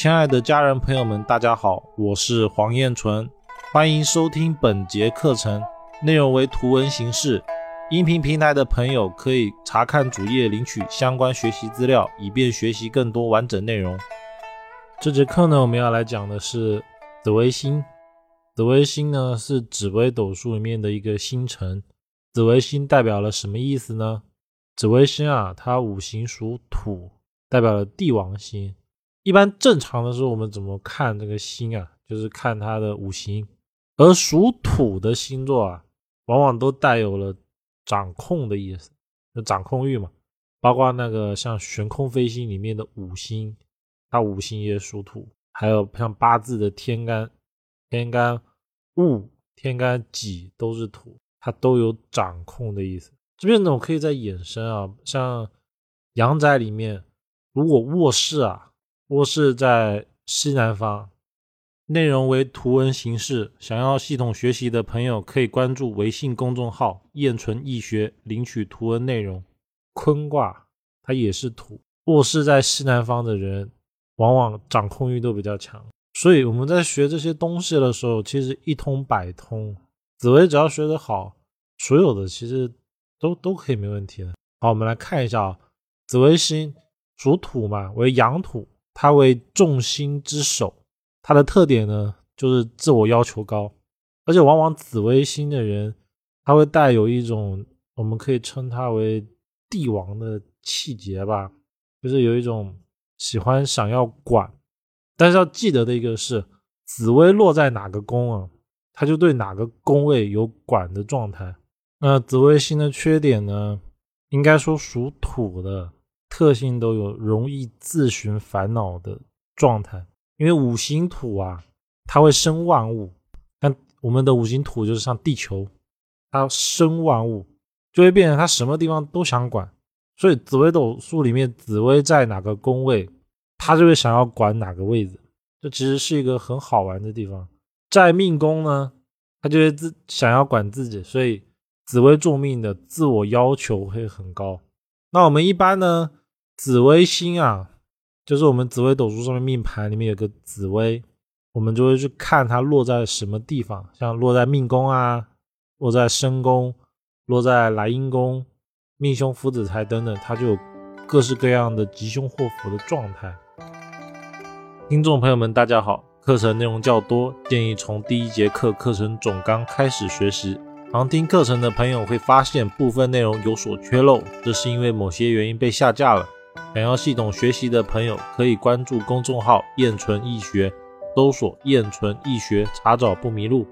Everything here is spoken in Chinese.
亲爱的家人朋友们，大家好，我是黄彦纯，欢迎收听本节课程，内容为图文形式。音频平台的朋友可以查看主页领取相关学习资料，以便学习更多完整内容。这节课呢，我们要来讲的是紫微星。紫微星呢是紫微斗数里面的一个星辰。紫微星代表了什么意思呢？紫微星啊，它五行属土，代表了帝王星。一般正常的时候，我们怎么看这个星啊？就是看它的五行，而属土的星座啊，往往都带有了掌控的意思，就掌控欲嘛。包括那个像悬空飞星里面的五星，它五行也属土，还有像八字的天干、天干戊、天干己都是土，它都有掌控的意思。这边呢，我可以再衍生啊，像阳宅里面，如果卧室啊。卧室在西南方，内容为图文形式。想要系统学习的朋友可以关注微信公众号“燕纯易学”，领取图文内容。坤卦它也是土，卧室在西南方的人，往往掌控欲都比较强。所以我们在学这些东西的时候，其实一通百通。紫薇只要学得好，所有的其实都都可以没问题的。好，我们来看一下啊，紫微星属土嘛，为阳土。它为众星之首，它的特点呢就是自我要求高，而且往往紫微星的人，他会带有一种我们可以称他为帝王的气节吧，就是有一种喜欢想要管，但是要记得的一个是，紫微落在哪个宫啊，他就对哪个宫位有管的状态。那紫微星的缺点呢，应该说属土的。特性都有容易自寻烦恼的状态，因为五行土啊，它会生万物。那我们的五行土就是像地球，它生万物，就会变成它什么地方都想管。所以紫微斗数里面，紫微在哪个宫位，他就会想要管哪个位置。这其实是一个很好玩的地方。在命宫呢，他就会自想要管自己，所以紫微重命的自我要求会很高。那我们一般呢？紫微星啊，就是我们紫微斗数上面命盘里面有个紫微，我们就会去看它落在什么地方，像落在命宫啊，落在身宫，落在来阴宫、命凶、福子财等等，它就有各式各样的吉凶祸福的状态。听众朋友们，大家好，课程内容较多，建议从第一节课课程总纲开始学习。常听课程的朋友会发现部分内容有所缺漏，这是因为某些原因被下架了。想要系统学习的朋友，可以关注公众号“燕纯易学”，搜索“燕纯易学”，查找不迷路。